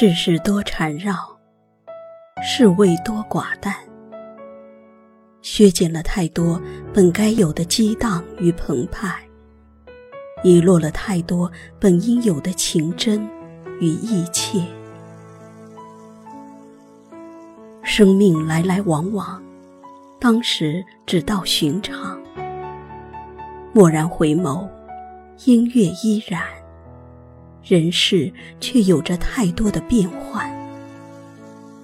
世事多缠绕，世味多寡淡，削减了太多本该有的激荡与澎湃，遗落了太多本应有的情真与意切。生命来来往往，当时只道寻常。蓦然回眸，音乐依然。人世却有着太多的变幻，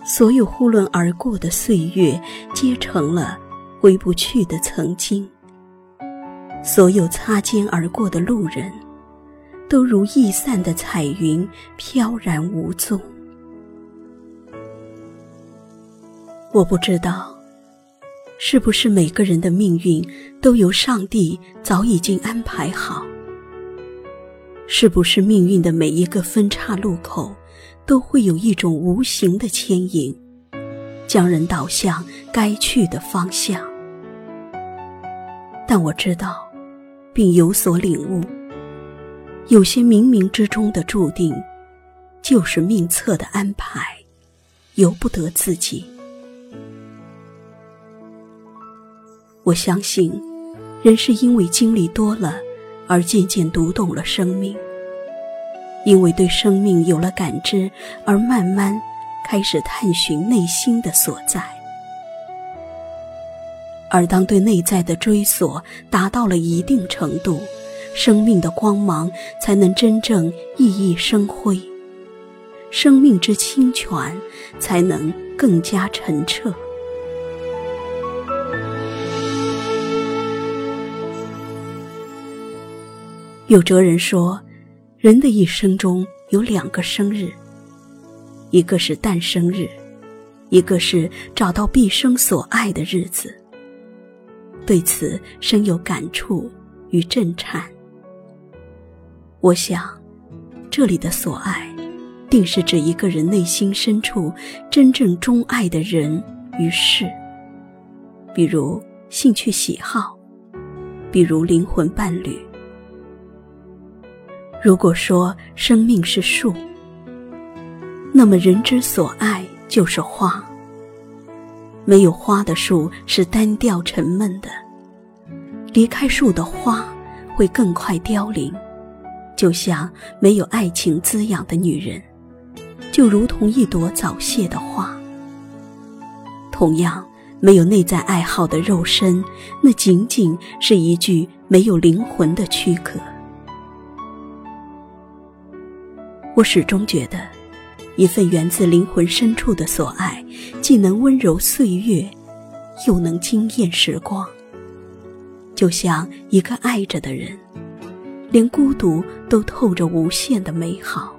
所有呼伦而过的岁月，皆成了回不去的曾经；所有擦肩而过的路人，都如易散的彩云，飘然无踪。我不知道，是不是每个人的命运都由上帝早已经安排好。是不是命运的每一个分岔路口，都会有一种无形的牵引，将人导向该去的方向？但我知道，并有所领悟，有些冥冥之中的注定，就是命册的安排，由不得自己。我相信，人是因为经历多了。而渐渐读懂了生命，因为对生命有了感知，而慢慢开始探寻内心的所在。而当对内在的追索达到了一定程度，生命的光芒才能真正熠熠生辉，生命之清泉才能更加澄澈。有哲人说，人的一生中有两个生日，一个是诞生日，一个是找到毕生所爱的日子。对此深有感触与震颤。我想，这里的所爱，定是指一个人内心深处真正钟爱的人与事，比如兴趣喜好，比如灵魂伴侣。如果说生命是树，那么人之所爱就是花。没有花的树是单调沉闷的，离开树的花会更快凋零，就像没有爱情滋养的女人，就如同一朵早谢的花。同样，没有内在爱好的肉身，那仅仅是一具没有灵魂的躯壳。我始终觉得，一份源自灵魂深处的所爱，既能温柔岁月，又能惊艳时光。就像一个爱着的人，连孤独都透着无限的美好。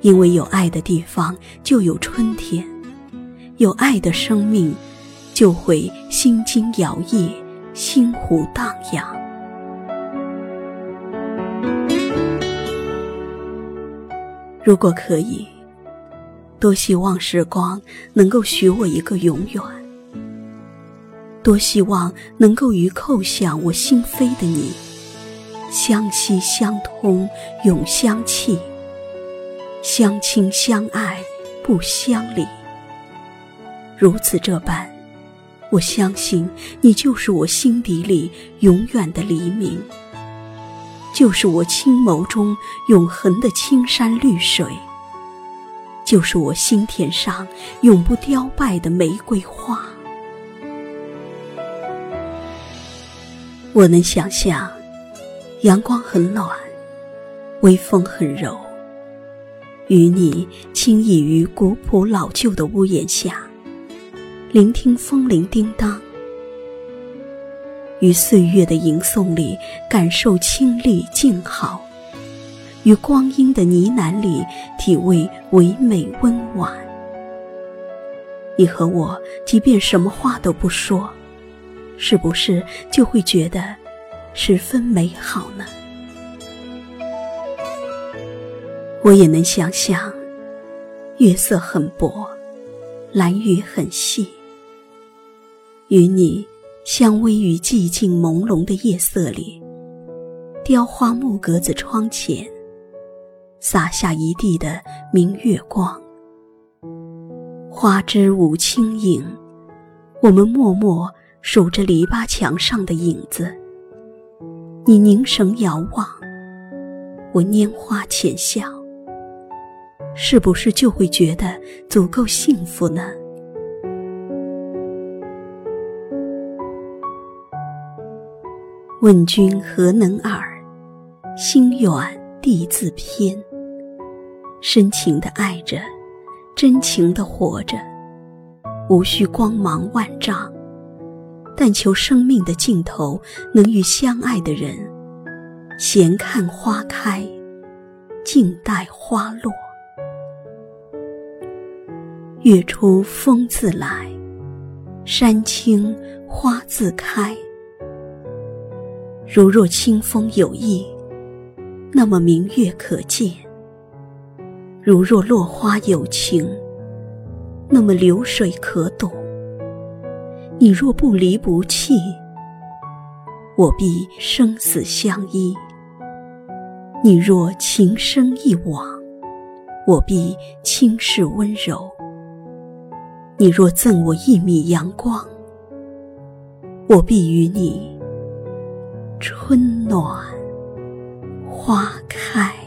因为有爱的地方就有春天，有爱的生命就会心惊摇曳，心湖荡漾。如果可以，多希望时光能够许我一个永远；多希望能够与叩响我心扉的你相惜相通，永相契，相亲相爱，不相离。如此这般，我相信你就是我心底里永远的黎明。就是我青眸中永恒的青山绿水，就是我心田上永不凋败的玫瑰花。我能想象，阳光很暖，微风很柔，与你轻倚于古朴老旧的屋檐下，聆听风铃叮当。于岁月的吟诵里感受清丽静好，于光阴的呢喃里体味唯美温婉。你和我，即便什么话都不说，是不是就会觉得十分美好呢？我也能想象，月色很薄，蓝雨很细，与你。相偎于寂静朦胧的夜色里，雕花木格子窗前，洒下一地的明月光。花枝舞轻影，我们默默数着篱笆墙上的影子。你凝神遥望，我拈花浅笑，是不是就会觉得足够幸福呢？问君何能尔？心远地自偏。深情的爱着，真情的活着，无需光芒万丈，但求生命的尽头能与相爱的人，闲看花开，静待花落。月出风自来，山青花自开。如若清风有意，那么明月可见；如若落花有情，那么流水可懂。你若不离不弃，我必生死相依；你若情深一往，我必轻视温柔；你若赠我一米阳光，我必与你。春暖花开。